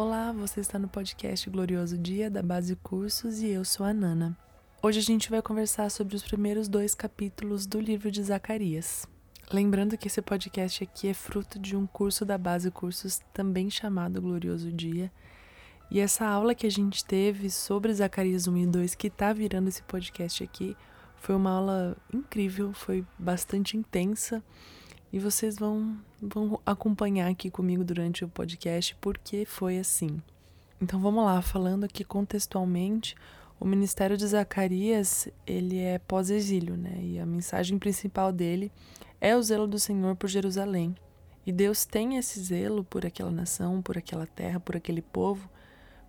Olá, você está no podcast Glorioso Dia da Base Cursos e eu sou a Nana. Hoje a gente vai conversar sobre os primeiros dois capítulos do livro de Zacarias. Lembrando que esse podcast aqui é fruto de um curso da Base Cursos, também chamado Glorioso Dia. E essa aula que a gente teve sobre Zacarias 1 e 2, que está virando esse podcast aqui, foi uma aula incrível, foi bastante intensa e vocês vão, vão acompanhar aqui comigo durante o podcast porque foi assim. Então vamos lá, falando aqui contextualmente, o ministério de Zacarias, ele é pós-exílio, né? E a mensagem principal dele é o zelo do Senhor por Jerusalém. E Deus tem esse zelo por aquela nação, por aquela terra, por aquele povo,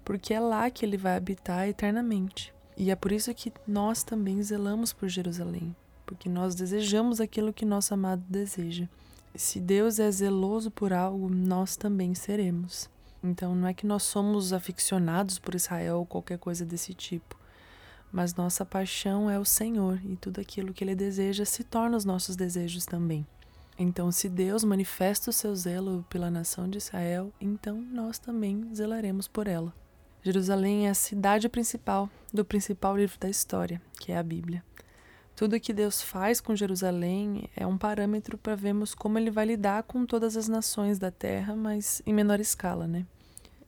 porque é lá que ele vai habitar eternamente. E é por isso que nós também zelamos por Jerusalém, porque nós desejamos aquilo que nosso amado deseja. Se Deus é zeloso por algo, nós também seremos. Então não é que nós somos aficionados por Israel ou qualquer coisa desse tipo, mas nossa paixão é o Senhor e tudo aquilo que ele deseja se torna os nossos desejos também. Então, se Deus manifesta o seu zelo pela nação de Israel, então nós também zelaremos por ela. Jerusalém é a cidade principal do principal livro da história, que é a Bíblia. Tudo que Deus faz com Jerusalém é um parâmetro para vermos como ele vai lidar com todas as nações da terra, mas em menor escala, né?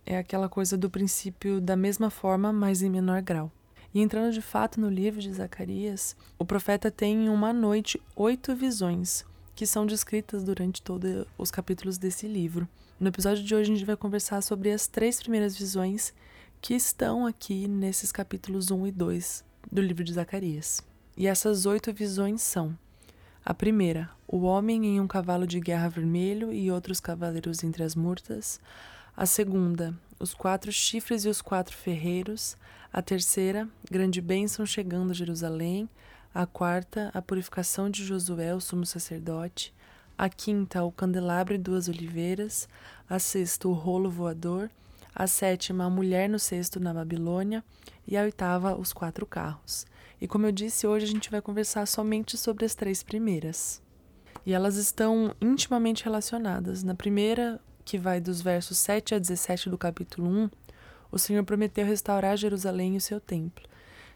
É aquela coisa do princípio da mesma forma, mas em menor grau. E entrando de fato no livro de Zacarias, o profeta tem em uma noite oito visões, que são descritas durante todos os capítulos desse livro. No episódio de hoje, a gente vai conversar sobre as três primeiras visões que estão aqui nesses capítulos 1 e 2 do livro de Zacarias. E essas oito visões são: a primeira, o homem em um cavalo de guerra vermelho e outros cavaleiros entre as murtas. A segunda, os quatro chifres e os quatro ferreiros. A terceira, grande bênção chegando a Jerusalém. A quarta, a purificação de Josué, o sumo sacerdote. A quinta, o candelabro e duas oliveiras. A sexta, o rolo voador a sétima, a mulher no cesto na Babilônia, e a oitava, os quatro carros. E como eu disse, hoje a gente vai conversar somente sobre as três primeiras. E elas estão intimamente relacionadas. Na primeira, que vai dos versos 7 a 17 do capítulo 1, o Senhor prometeu restaurar Jerusalém e o seu templo.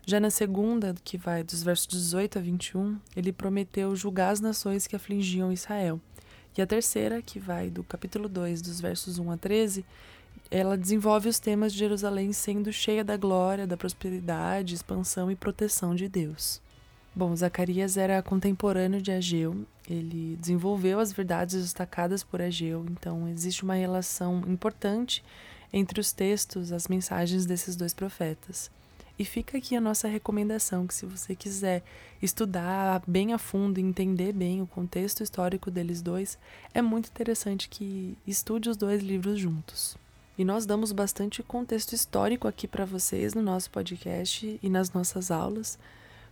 Já na segunda, que vai dos versos 18 a 21, ele prometeu julgar as nações que afligiam Israel. E a terceira, que vai do capítulo 2, dos versos 1 a 13, ela desenvolve os temas de Jerusalém sendo cheia da glória, da prosperidade, expansão e proteção de Deus. Bom, Zacarias era contemporâneo de Ageu, ele desenvolveu as verdades destacadas por Ageu, então existe uma relação importante entre os textos, as mensagens desses dois profetas. E fica aqui a nossa recomendação que se você quiser estudar bem a fundo, entender bem o contexto histórico deles dois, é muito interessante que estude os dois livros juntos. E nós damos bastante contexto histórico aqui para vocês no nosso podcast e nas nossas aulas,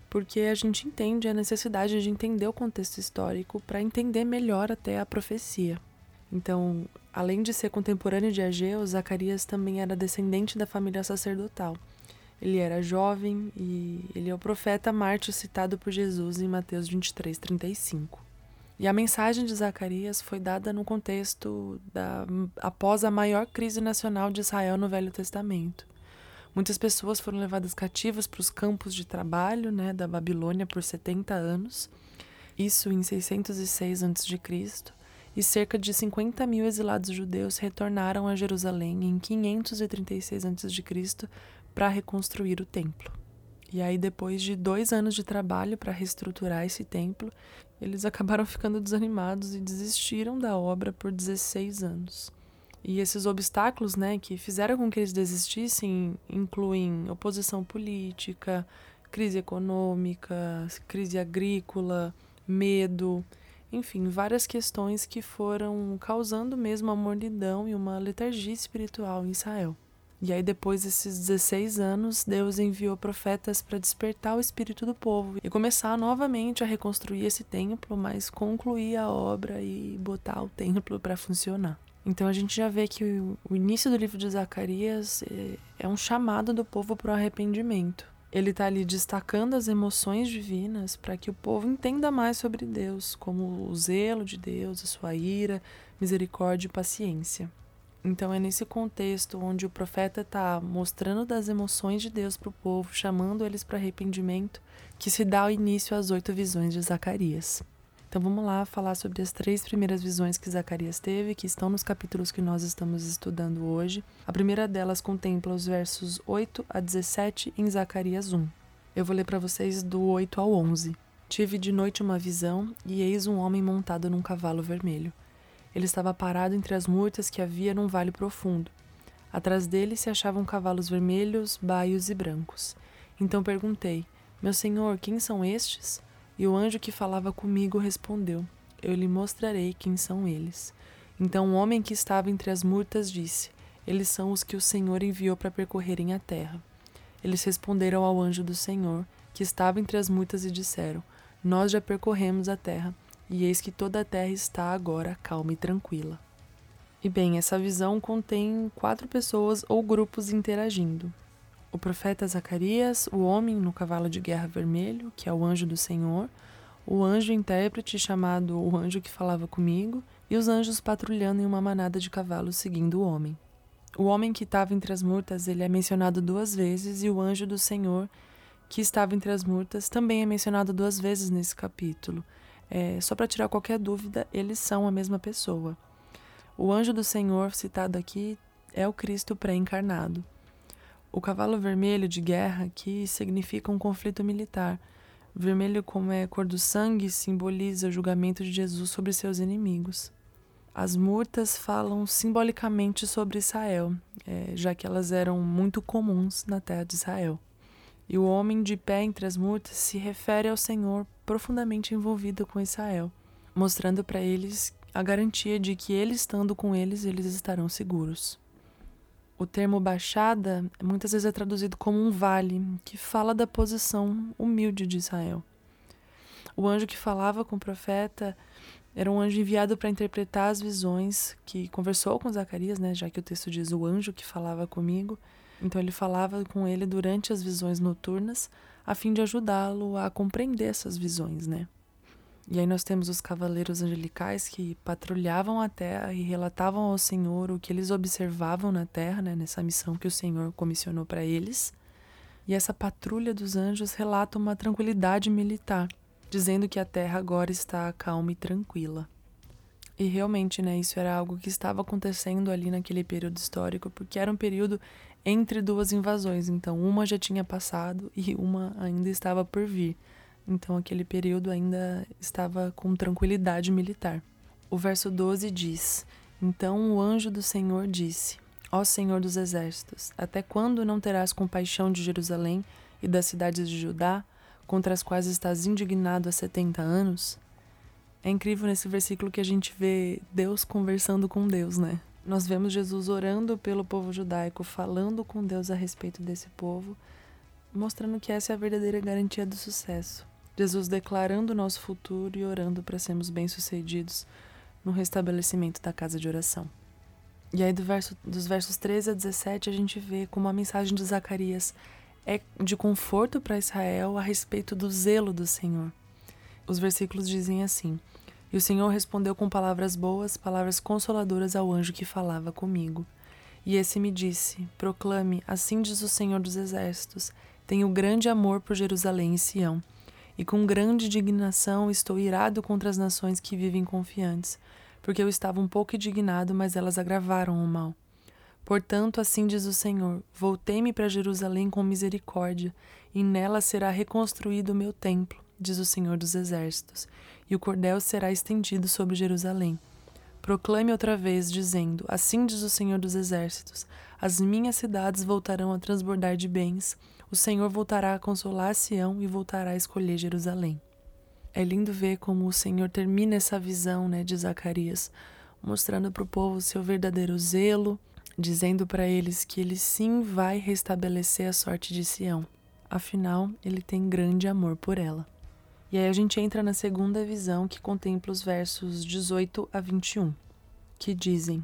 porque a gente entende a necessidade de entender o contexto histórico para entender melhor até a profecia. Então, além de ser contemporâneo de Ageu, Zacarias também era descendente da família sacerdotal. Ele era jovem e ele é o profeta mártir citado por Jesus em Mateus 23, 35. E a mensagem de Zacarias foi dada no contexto da, após a maior crise nacional de Israel no Velho Testamento. Muitas pessoas foram levadas cativas para os campos de trabalho né, da Babilônia por 70 anos, isso em 606 a.C., e cerca de 50 mil exilados judeus retornaram a Jerusalém em 536 a.C. para reconstruir o templo. E aí, depois de dois anos de trabalho para reestruturar esse templo, eles acabaram ficando desanimados e desistiram da obra por 16 anos. E esses obstáculos né, que fizeram com que eles desistissem incluem oposição política, crise econômica, crise agrícola, medo, enfim, várias questões que foram causando mesmo a mornidão e uma letargia espiritual em Israel. E aí, depois desses 16 anos, Deus enviou profetas para despertar o espírito do povo e começar novamente a reconstruir esse templo, mas concluir a obra e botar o templo para funcionar. Então a gente já vê que o início do livro de Zacarias é, é um chamado do povo para o arrependimento. Ele está ali destacando as emoções divinas para que o povo entenda mais sobre Deus, como o zelo de Deus, a sua ira, misericórdia e paciência. Então é nesse contexto onde o profeta está mostrando das emoções de Deus para o povo, chamando eles para arrependimento, que se dá o início às oito visões de Zacarias. Então vamos lá falar sobre as três primeiras visões que Zacarias teve, que estão nos capítulos que nós estamos estudando hoje. A primeira delas contempla os versos 8 a 17 em Zacarias 1. Eu vou ler para vocês do 8 ao 11. Tive de noite uma visão, e eis um homem montado num cavalo vermelho. Ele estava parado entre as murtas que havia num vale profundo. Atrás dele se achavam cavalos vermelhos, baios e brancos. Então perguntei: Meu senhor, quem são estes? E o anjo que falava comigo respondeu: Eu lhe mostrarei quem são eles. Então o homem que estava entre as murtas disse: Eles são os que o Senhor enviou para percorrerem a terra. Eles responderam ao anjo do Senhor, que estava entre as murtas, e disseram: Nós já percorremos a terra e eis que toda a terra está agora calma e tranquila. E bem, essa visão contém quatro pessoas ou grupos interagindo. O profeta Zacarias, o homem no cavalo de guerra vermelho, que é o anjo do Senhor, o anjo intérprete chamado o anjo que falava comigo, e os anjos patrulhando em uma manada de cavalos seguindo o homem. O homem que estava entre as murtas, ele é mencionado duas vezes, e o anjo do Senhor, que estava entre as murtas, também é mencionado duas vezes nesse capítulo. É, só para tirar qualquer dúvida, eles são a mesma pessoa. O anjo do Senhor citado aqui é o Cristo pré-encarnado. O cavalo vermelho de guerra aqui significa um conflito militar. Vermelho, como é cor do sangue, simboliza o julgamento de Jesus sobre seus inimigos. As murtas falam simbolicamente sobre Israel, é, já que elas eram muito comuns na terra de Israel. E o homem de pé entre as murtas se refere ao Senhor profundamente envolvido com Israel, mostrando para eles a garantia de que ele estando com eles, eles estarão seguros. O termo baixada muitas vezes é traduzido como um vale, que fala da posição humilde de Israel. O anjo que falava com o profeta era um anjo enviado para interpretar as visões, que conversou com Zacarias, né, já que o texto diz o anjo que falava comigo, então ele falava com ele durante as visões noturnas, a fim de ajudá-lo a compreender essas visões, né? E aí nós temos os cavaleiros angelicais que patrulhavam a terra e relatavam ao Senhor o que eles observavam na terra, né, nessa missão que o Senhor comissionou para eles. E essa patrulha dos anjos relata uma tranquilidade militar, dizendo que a terra agora está calma e tranquila. E realmente, né, isso era algo que estava acontecendo ali naquele período histórico, porque era um período entre duas invasões. Então, uma já tinha passado e uma ainda estava por vir. Então, aquele período ainda estava com tranquilidade militar. O verso 12 diz: Então o anjo do Senhor disse: Ó Senhor dos exércitos, até quando não terás compaixão de Jerusalém e das cidades de Judá, contra as quais estás indignado há setenta anos? É incrível nesse versículo que a gente vê Deus conversando com Deus, né? Nós vemos Jesus orando pelo povo judaico, falando com Deus a respeito desse povo, mostrando que essa é a verdadeira garantia do sucesso. Jesus declarando o nosso futuro e orando para sermos bem-sucedidos no restabelecimento da casa de oração. E aí, do verso, dos versos 13 a 17, a gente vê como a mensagem de Zacarias é de conforto para Israel a respeito do zelo do Senhor. Os versículos dizem assim: e o Senhor respondeu com palavras boas, palavras consoladoras ao anjo que falava comigo. E esse me disse: Proclame, assim diz o Senhor dos Exércitos: Tenho grande amor por Jerusalém e Sião, e com grande indignação estou irado contra as nações que vivem confiantes, porque eu estava um pouco indignado, mas elas agravaram o mal. Portanto, assim diz o Senhor: Voltei-me para Jerusalém com misericórdia, e nela será reconstruído o meu templo, diz o Senhor dos Exércitos e o cordel será estendido sobre Jerusalém. Proclame outra vez, dizendo: Assim diz o Senhor dos Exércitos: As minhas cidades voltarão a transbordar de bens, o Senhor voltará a consolar Sião e voltará a escolher Jerusalém. É lindo ver como o Senhor termina essa visão né, de Zacarias, mostrando para o povo seu verdadeiro zelo, dizendo para eles que ele sim vai restabelecer a sorte de Sião. Afinal, ele tem grande amor por ela. E aí a gente entra na segunda visão que contempla os versos 18 a 21, que dizem: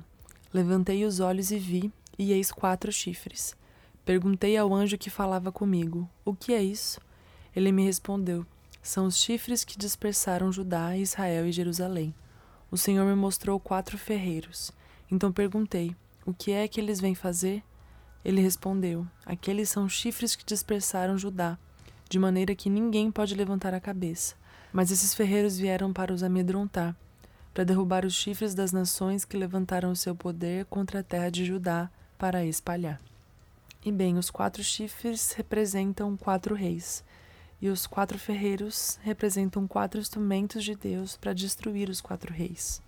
Levantei os olhos e vi, e eis quatro chifres. Perguntei ao anjo que falava comigo: O que é isso? Ele me respondeu: São os chifres que dispersaram Judá, Israel e Jerusalém. O Senhor me mostrou quatro ferreiros. Então perguntei: O que é que eles vêm fazer? Ele respondeu: Aqueles são chifres que dispersaram Judá, de maneira que ninguém pode levantar a cabeça. Mas esses ferreiros vieram para os amedrontar, para derrubar os chifres das nações que levantaram o seu poder contra a terra de Judá para a espalhar. E bem, os quatro chifres representam quatro reis, e os quatro ferreiros representam quatro instrumentos de Deus para destruir os quatro reis.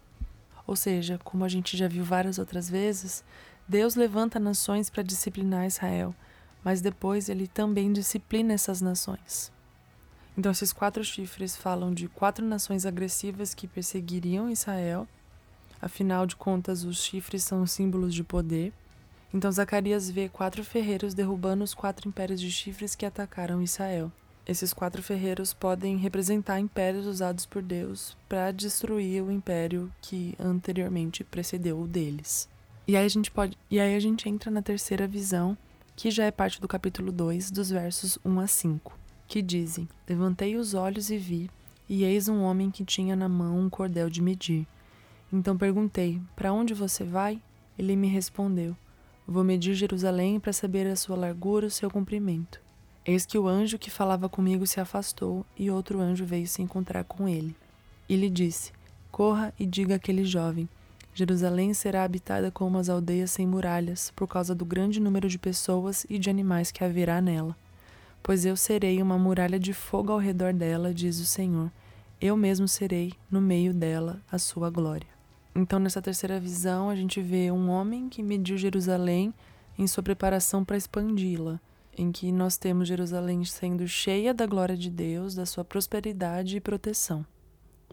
Ou seja, como a gente já viu várias outras vezes, Deus levanta nações para disciplinar Israel, mas depois ele também disciplina essas nações. Então, esses quatro chifres falam de quatro nações agressivas que perseguiriam Israel. Afinal de contas, os chifres são símbolos de poder. Então, Zacarias vê quatro ferreiros derrubando os quatro impérios de chifres que atacaram Israel. Esses quatro ferreiros podem representar impérios usados por Deus para destruir o império que anteriormente precedeu o deles. E aí a gente pode, e aí a gente entra na terceira visão, que já é parte do capítulo 2, dos versos 1 a 5, que dizem: Levantei os olhos e vi, e eis um homem que tinha na mão um cordel de medir. Então perguntei: Para onde você vai? Ele me respondeu: Vou medir Jerusalém para saber a sua largura e o seu comprimento. Eis que o anjo que falava comigo se afastou, e outro anjo veio se encontrar com ele. E lhe disse: Corra e diga àquele jovem: Jerusalém será habitada como as aldeias sem muralhas, por causa do grande número de pessoas e de animais que haverá nela. Pois eu serei uma muralha de fogo ao redor dela, diz o Senhor. Eu mesmo serei, no meio dela, a sua glória. Então, nessa terceira visão, a gente vê um homem que mediu Jerusalém em sua preparação para expandi-la, em que nós temos Jerusalém sendo cheia da glória de Deus, da sua prosperidade e proteção.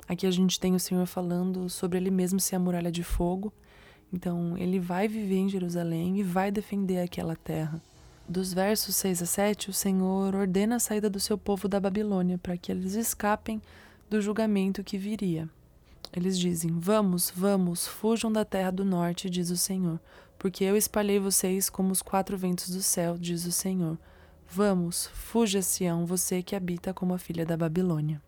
Aqui a gente tem o Senhor falando sobre ele mesmo ser a muralha de fogo. Então, ele vai viver em Jerusalém e vai defender aquela terra. Dos versos 6 a 7, o Senhor ordena a saída do seu povo da Babilônia para que eles escapem do julgamento que viria. Eles dizem: Vamos, vamos, fujam da terra do norte, diz o Senhor, porque eu espalhei vocês como os quatro ventos do céu, diz o Senhor. Vamos, fuja, Sião, você que habita como a filha da Babilônia.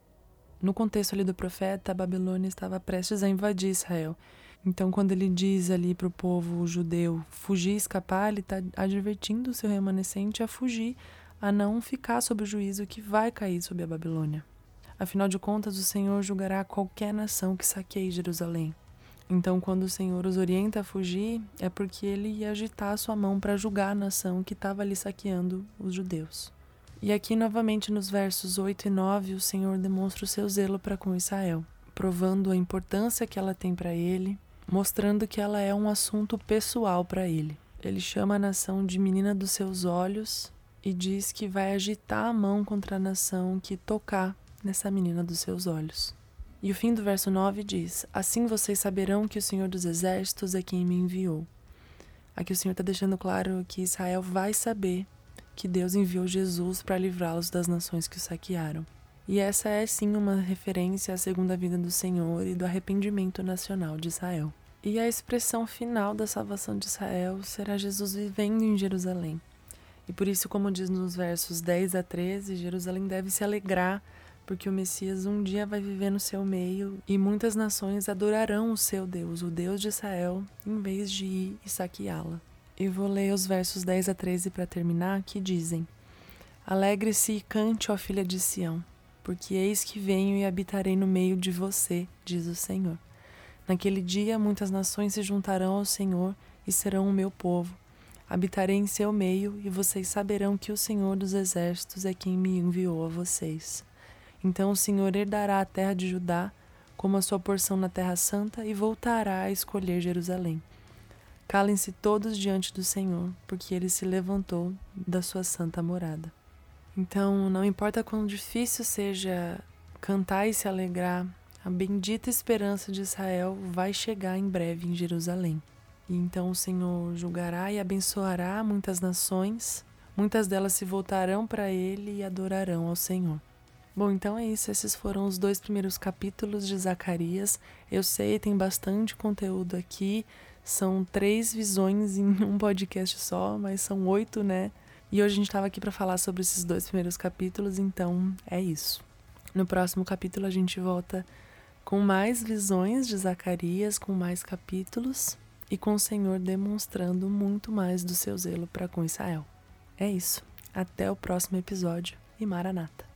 No contexto ali do profeta, a Babilônia estava prestes a invadir Israel. Então, quando ele diz ali para o povo judeu fugir, escapar, ele está advertindo o seu remanescente a fugir, a não ficar sob o juízo que vai cair sobre a Babilônia. Afinal de contas, o Senhor julgará qualquer nação que saqueie Jerusalém. Então, quando o Senhor os orienta a fugir, é porque ele ia agitar a sua mão para julgar a nação que estava ali saqueando os judeus. E aqui, novamente, nos versos 8 e 9, o Senhor demonstra o seu zelo para com Israel, provando a importância que ela tem para ele, mostrando que ela é um assunto pessoal para ele. Ele chama a nação de menina dos seus olhos e diz que vai agitar a mão contra a nação que tocar nessa menina dos seus olhos. E o fim do verso 9 diz: Assim vocês saberão que o Senhor dos Exércitos é quem me enviou. Aqui o Senhor está deixando claro que Israel vai saber que Deus enviou Jesus para livrá-los das nações que o saquearam. E essa é sim uma referência à segunda vida do Senhor e do arrependimento nacional de Israel. E a expressão final da salvação de Israel será Jesus vivendo em Jerusalém. E por isso, como diz nos versos 10 a 13, Jerusalém deve se alegrar, porque o Messias um dia vai viver no seu meio e muitas nações adorarão o seu Deus, o Deus de Israel, em vez de ir e saqueá-la. E vou ler os versos 10 a 13 para terminar, que dizem: Alegre-se e cante, ó filha de Sião, porque eis que venho e habitarei no meio de você, diz o Senhor. Naquele dia muitas nações se juntarão ao Senhor e serão o meu povo. Habitarei em seu meio e vocês saberão que o Senhor dos exércitos é quem me enviou a vocês. Então o Senhor herdará a terra de Judá como a sua porção na terra santa e voltará a escolher Jerusalém. Calem-se todos diante do Senhor, porque ele se levantou da sua santa morada. Então, não importa quão difícil seja cantar e se alegrar, a bendita esperança de Israel vai chegar em breve em Jerusalém. E então o Senhor julgará e abençoará muitas nações, muitas delas se voltarão para ele e adorarão ao Senhor. Bom, então é isso. Esses foram os dois primeiros capítulos de Zacarias. Eu sei, tem bastante conteúdo aqui. São três visões em um podcast só, mas são oito, né? E hoje a gente estava aqui para falar sobre esses dois primeiros capítulos, então é isso. No próximo capítulo a gente volta com mais visões de Zacarias, com mais capítulos. e com o Senhor demonstrando muito mais do seu zelo para com Israel. É isso. Até o próximo episódio e Maranata.